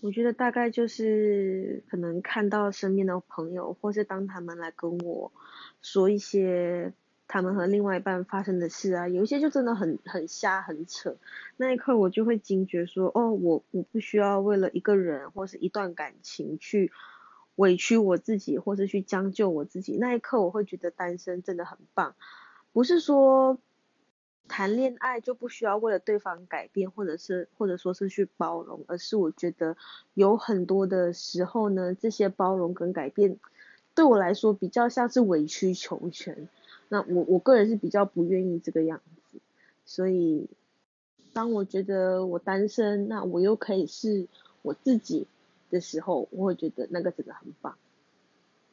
我觉得大概就是可能看到身边的朋友，或是当他们来跟我说一些他们和另外一半发生的事啊，有一些就真的很很瞎很扯，那一刻我就会惊觉说，哦，我我不需要为了一个人或是一段感情去委屈我自己，或是去将就我自己，那一刻我会觉得单身真的很棒，不是说。谈恋爱就不需要为了对方改变，或者是或者说是去包容，而是我觉得有很多的时候呢，这些包容跟改变对我来说比较像是委曲求全。那我我个人是比较不愿意这个样子，所以当我觉得我单身，那我又可以是我自己的时候，我会觉得那个真的很棒。